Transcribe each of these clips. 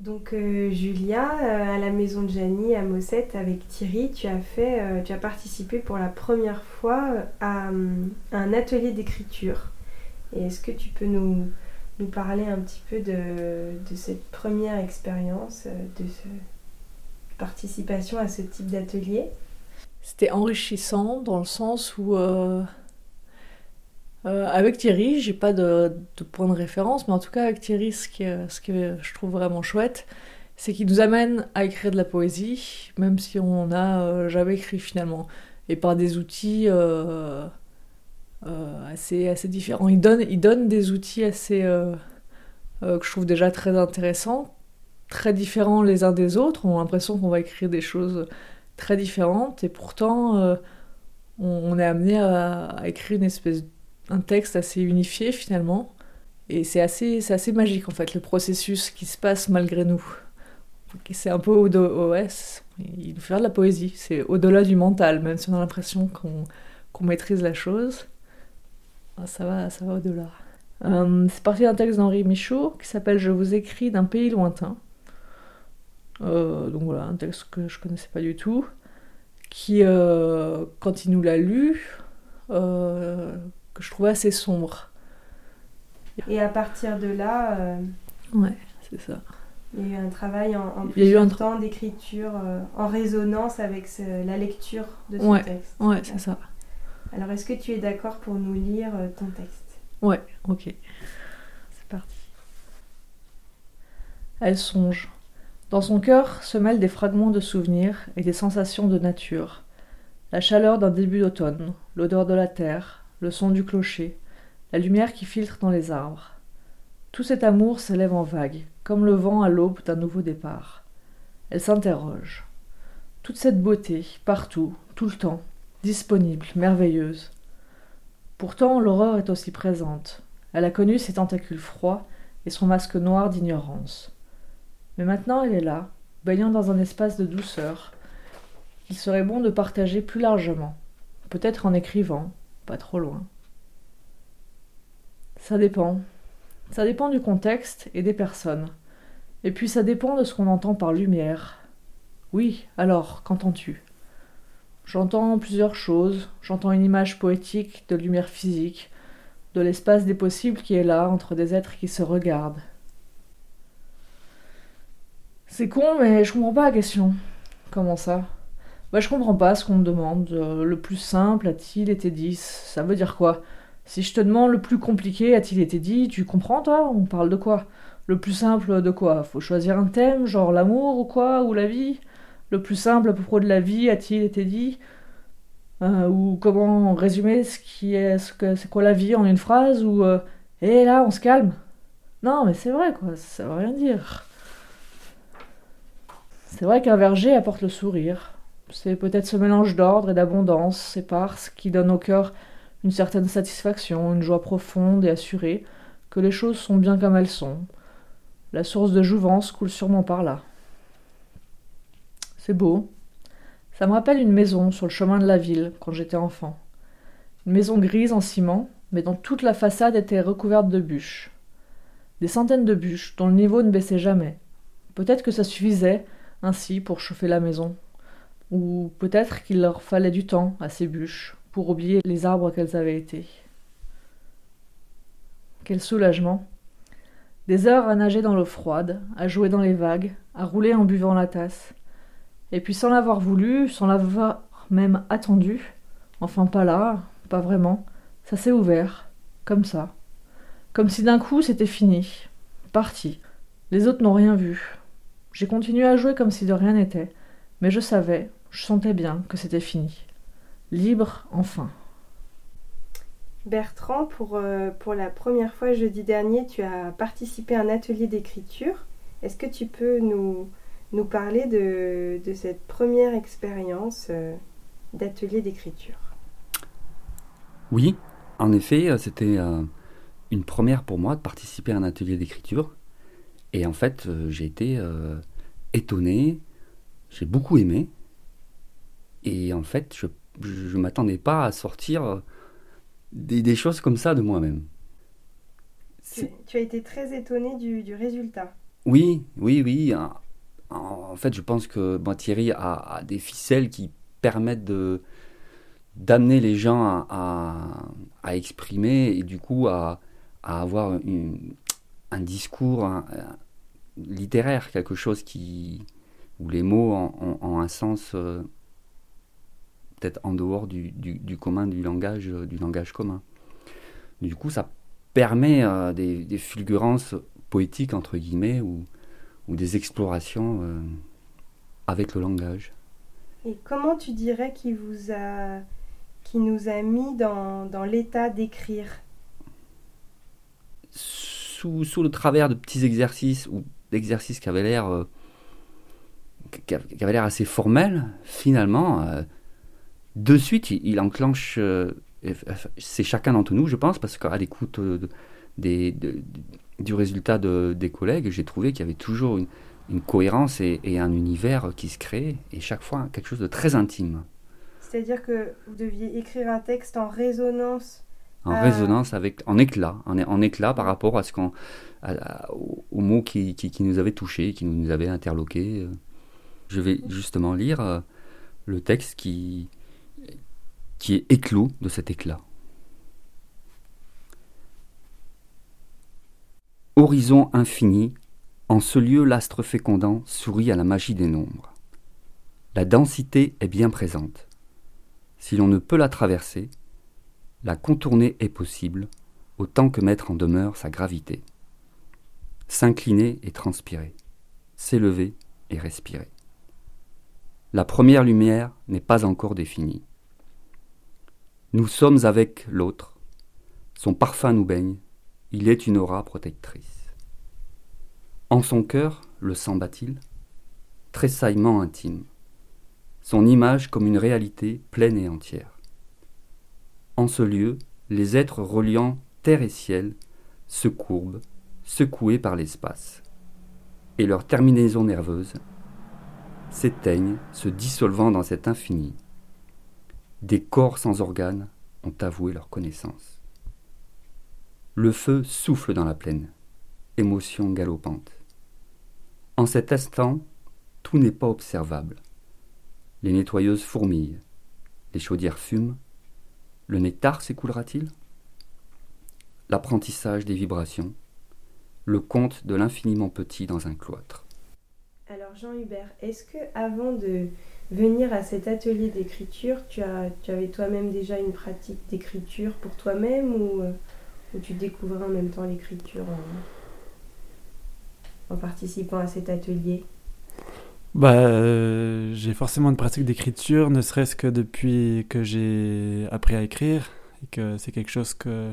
Donc euh, Julia, euh, à la maison de Janie à Mossette avec Thierry, tu as fait, euh, tu as participé pour la première fois à, un atelier d'écriture. Et est-ce que tu peux nous, nous parler un petit peu de, de cette première expérience, de ce, participation à ce type d'atelier? C'était enrichissant dans le sens où euh, avec Thierry, j'ai pas de, point de référence, mais en tout cas avec Thierry, ce, qui, ce que je trouve vraiment chouette, c'est qu'il nous amène à écrire de la poésie, même si on n'a euh, jamais écrit finalement, et par des outils euh, assez, assez différents. Il donne, il donne des outils assez que je trouve déjà très intéressants, très différents les uns des autres. On a l'impression qu'on va écrire des choses très différentes, et pourtant on, est amené à, à écrire une espèce un texte assez unifié finalement. Et c'est assez, assez magique en fait, le processus qui se passe malgré nous. C'est un peu ouais, il faut faire de la poésie, c'est au-delà du mental, même si on a l'impression qu'on, qu'on maîtrise la chose. Ah, ça va, ça va au-delà. Euh, c'est parti d'un texte d'Henri Michaud qui s'appelle Je vous écris d'un pays lointain. Euh, donc voilà, un texte que je connaissais pas du tout. Qui, euh, quand il nous l'a lu, que je trouvais assez sombre. Et à partir de là. Euh, ouais, c'est ça. Il y a eu un travail en, en plusieurs temps d'écriture euh, en résonance avec la lecture de ce texte. Ouais, c'est ça. Alors, est-ce que tu es d'accord pour nous lire euh, ton texte? Ouais, ok. C'est parti. Elle songe. Dans son cœur se mêlent des fragments de souvenirs et des sensations de nature. La chaleur d'un début d'automne, l'odeur de la terre, le son du clocher, la lumière qui filtre dans les arbres. Tout cet amour s'élève en vagues, comme le vent à l'aube d'un nouveau départ. Elle s'interroge. Toute cette beauté, partout, tout le temps, disponible, merveilleuse. Pourtant, l'horreur est aussi présente. Elle a connu ses tentacules froids et son masque noir d'ignorance. Mais maintenant elle est là, baignant dans un espace de douceur, qu'il serait bon de partager plus largement, peut-être en écrivant, pas trop loin. Ça dépend. Ça dépend du contexte et des personnes. Et puis ça dépend de ce qu'on entend par lumière. Oui, alors, qu'entends-tu? J'entends plusieurs choses. J'entends une image poétique de lumière physique, de l'espace des possibles qui est là entre des êtres qui se regardent. C'est con, mais je comprends pas la question. Comment ça? Bah, je comprends pas ce qu'on me demande. Euh, le plus simple a-t-il été dit? Ça veut dire quoi? Si je te demande le plus compliqué a-t-il été dit, tu comprends toi? On parle de quoi? Le plus simple de quoi? Faut choisir un thème, genre l'amour ou quoi Ou la vie? Le plus simple à propos de la vie a-t-il été dit? Euh, Ou comment résumer ce qui est ce que c'est quoi la vie en une phrase? Ou euh, Eh là, on se calme. Non, mais c'est vrai quoi, ça veut rien dire. C'est vrai qu'un verger apporte le sourire. C'est peut-être ce mélange d'ordre et d'abondance éparse qui donne au cœur une certaine satisfaction, une joie profonde et assurée que les choses sont bien comme elles sont. La source de jouvence coule sûrement par là. C'est beau. Ça me rappelle une maison sur le chemin de la ville quand j'étais enfant. Une maison grise en ciment, mais dont toute la façade était recouverte de bûches. Des centaines de bûches dont le niveau ne baissait jamais. Peut-être que ça suffisait ainsi pour chauffer la maison. Ou peut-être qu'il leur fallait du temps à ces bûches pour oublier les arbres qu'elles avaient été. Quel soulagement Des heures à nager dans l'eau froide, à jouer dans les vagues, à rouler en buvant la tasse. Et puis sans l'avoir voulu, sans l'avoir même attendu, enfin pas là, pas vraiment, ça s'est ouvert, comme ça. Comme si d'un coup c'était fini, parti. Les autres n'ont rien vu. J'ai continué à jouer comme si de rien n'était, mais je savais, je sentais bien que c'était fini. Libre enfin. Bertrand, pour, euh, pour la première fois jeudi dernier, tu as participé à un atelier d'écriture. Est-ce que tu peux nous, nous parler de, de cette première expérience euh, d'atelier d'écriture? Oui, en effet, euh, c'était une première pour moi de participer à un atelier d'écriture. Et en fait, j'ai été étonné, j'ai beaucoup aimé. Et en fait, je ne m'attendais pas à sortir euh, des, choses comme ça de moi-même. Tu, as été très étonné du, résultat. Oui, oui, oui. En, fait, je pense que Thierry a, des ficelles qui permettent de d'amener les gens à, exprimer et du coup à, avoir un discours littéraire, quelque chose qui où les mots ont, un sens euh, peut-être en dehors du, commun du langage du langage commun. Du coup, ça permet euh, des, fulgurances poétiques entre guillemets ou, ou des explorations euh, avec le langage. Et comment tu dirais qu'il vous a, qui nous a mis dans, dans l'état d'écrire? Sous, sous, le travers de petits exercices ou d'exercices qui avaient l'air euh, qui avait l'air assez formels, finalement, de suite, il, enclenche c'est chacun d'entre nous, je pense, parce qu'à l'écoute euh, des, du résultat des collègues, j'ai trouvé qu'il y avait toujours une, cohérence et, un univers qui se crée, et chaque fois quelque chose de très intime. C'est-à-dire que vous deviez écrire un texte en résonance en résonance avec en éclat en, en, éclat par rapport à ce qu'on aux mots qui, qui, nous avaient touchés qui nous avaient interloqués je vais justement lire euh, le texte qui qui est éclos de cet éclat. Horizon infini, en ce lieu l'astre fécondant sourit à la magie des nombres. La densité est bien présente. Si l'on ne peut la traverser, la contourner est possible, autant que mettre en demeure sa gravité. S'incliner et transpirer, s'élever et respirer. La première lumière n'est pas encore définie. Nous sommes avec l'autre. Son parfum nous baigne. Il est une aura protectrice. En son cœur, le sang bat-il? Tressaillement intime. Son image comme une réalité pleine et entière. En ce lieu, les êtres reliant terre et ciel se courbent, secoués par l'espace, et leurs terminaisons nerveuses s'éteignent, se dissolvant dans cet infini des corps sans organes ont avoué leur connaissance. Le feu souffle dans la plaine, émotion galopante. En cet instant, tout n'est pas observable. Les nettoyeuses fourmillent, les chaudières fument, le nectar s'écoulera-t-il? L'apprentissage des vibrations, le conte de l'infiniment petit dans un cloître. Alors Jean Hubert, est-ce que avant de venir à cet atelier d'écriture, tu, as, tu avais toi-même déjà une pratique d'écriture pour toi-même ou, euh, tu découvrais en même temps l'écriture en, participant à cet atelier? Bah, euh, j'ai forcément une pratique d'écriture, ne serait-ce que depuis que j'ai appris à écrire, et que c'est quelque chose que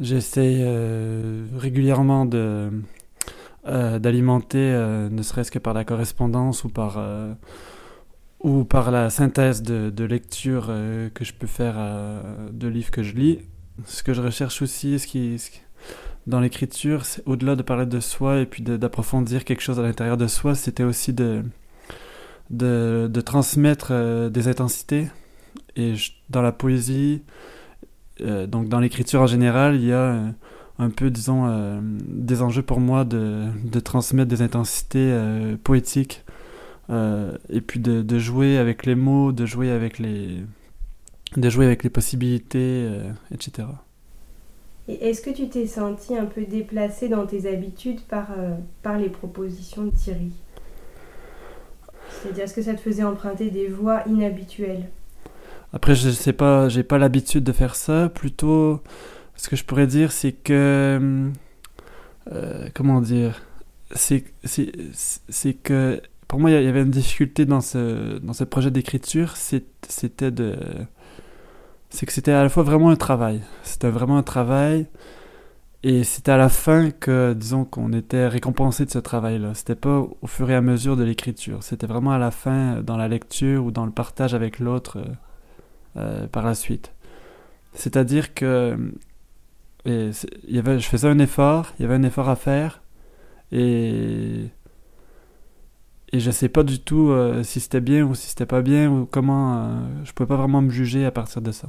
j'essaie euh, régulièrement de d'alimenter, ne serait-ce que par la correspondance ou par ou par la synthèse de, lecture euh, que je peux faire euh, de livres que je lis. Ce que je recherche aussi, ce qui, dans l'écriture, c'est au-delà de parler de soi et puis d'approfondir quelque chose à l'intérieur de soi, c'était aussi de, de, de transmettre euh, des intensités. Et dans la poésie, donc dans l'écriture en général, il y a un peu, disons, des enjeux pour moi de, de transmettre des intensités poétiques euh, et puis de, de, jouer avec les mots, de jouer avec les, de jouer avec les possibilités, euh, etc. Et est-ce que tu t'es senti un peu déplacé dans tes habitudes par, euh, par les propositions de Thierry? C'est-à-dire, est-ce que ça te faisait emprunter des voies inhabituelles? Après, je sais pas, j'ai pas l'habitude de faire ça. Plutôt, ce que je pourrais dire, c'est que. comment dire? C'est que pour moi, il y avait une difficulté dans ce, dans ce projet d'écriture, c'était de... C'est que c'était à la fois vraiment un travail. C'était vraiment un travail. Et c'était à la fin que, disons, qu'on était récompensé de ce travail-là. C'était pas au fur et à mesure de l'écriture. C'était vraiment à la fin, dans la lecture ou dans le partage avec l'autre euh, euh, par la suite. C'est-à-dire que y avait, je faisais un effort, il y avait un effort à faire. Et et je ne sais pas du tout euh, si c'était bien ou si c'était pas bien ou comment euh, je pouvais pas vraiment me juger à partir de ça.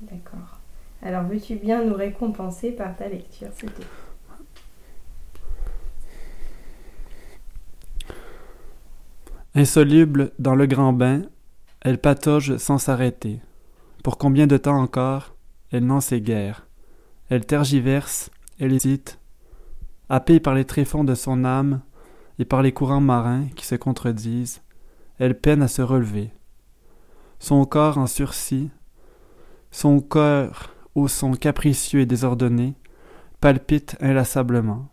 D'accord. Alors veux-tu bien nous récompenser par ta lecture, c'est tout. Insoluble dans le grand bain, elle patauge sans s'arrêter. Pour combien de temps encore Elle n'en sait guère. Elle tergiverse, elle hésite. Happée par les tréfonds de son âme, et par les courants marins qui se contredisent, elle peine à se relever. Son corps en sursis, son cœur au son capricieux et désordonné, palpite inlassablement.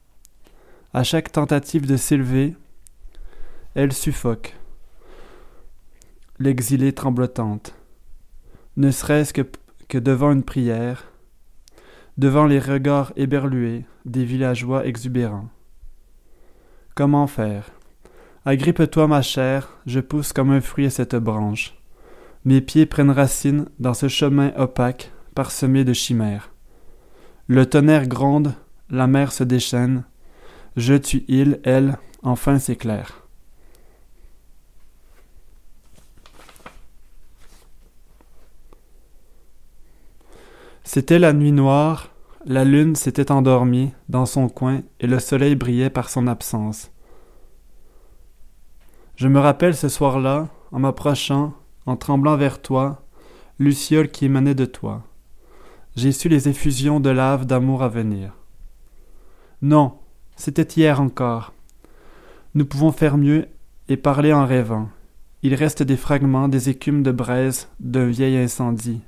À chaque tentative de s'élever, elle suffoque, l'exilée tremblotante, ne serait-ce que, que devant une prière, devant les regards éberlués des villageois exubérants. Comment faire? Agrippe-toi, ma chère, je pousse comme un fruit cette branche. Mes pieds prennent racine dans ce chemin opaque, parsemé de chimères. Le tonnerre gronde, la mer se déchaîne. Je tue il, elle, enfin s'éclaire. C'était la nuit noire, la lune s'était endormie dans son coin et le soleil brillait par son absence. Je me rappelle ce soir-là, en m'approchant, en tremblant vers toi, luciole qui émanait de toi. J'ai su les effusions de lave d'amour à venir. Non, c'était hier encore. Nous pouvons faire mieux et parler en rêvant. Il reste des fragments des écumes de braise d'un vieil incendie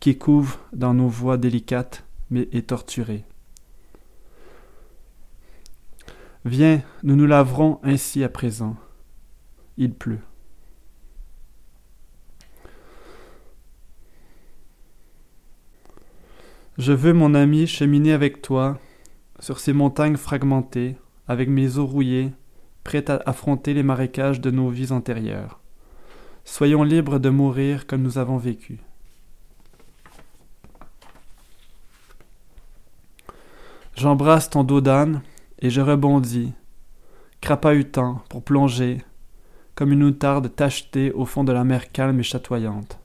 qui couvre dans nos voix délicates mais est torturée. Viens, nous nous laverons ainsi à présent. Il pleut. Je veux, mon ami, cheminer avec toi sur ces montagnes fragmentées, avec mes os rouillés, prêts à affronter les marécages de nos vies antérieures. Soyons libres de mourir comme nous avons vécu. J'embrasse ton dos d'âne et je rebondis, crapahutant pour plonger, comme une outarde tachetée au fond de la mer calme et chatoyante.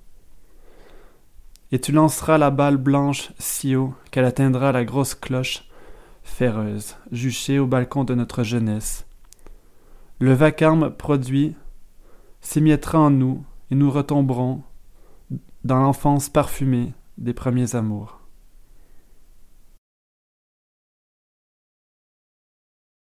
Et tu lanceras la balle blanche si haut qu'elle atteindra la grosse cloche féreuse, juchée au balcon de notre jeunesse. Le vacarme produit s'émiettera en nous et nous retomberons dans l'enfance parfumée des premiers amours.